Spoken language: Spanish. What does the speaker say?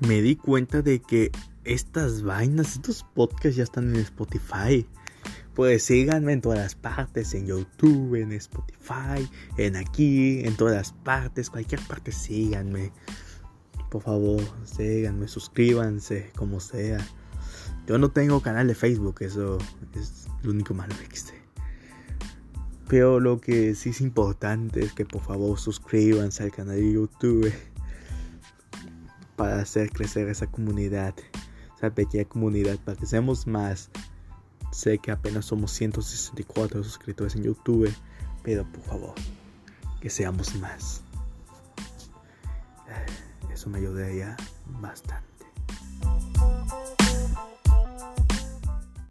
me di cuenta de que estas vainas, estos podcasts ya están en Spotify. Pues síganme en todas las partes, en YouTube, en Spotify, en aquí, en todas las partes, cualquier parte síganme. Por favor, síganme, suscríbanse, como sea. Yo no tengo canal de Facebook, eso es lo único malo que existe. Pero lo que sí es importante es que por favor suscríbanse al canal de YouTube para hacer crecer esa comunidad, esa pequeña comunidad, para que seamos más. Sé que apenas somos 164 suscriptores en YouTube, pero por favor, que seamos más. Eso me ayudaría bastante.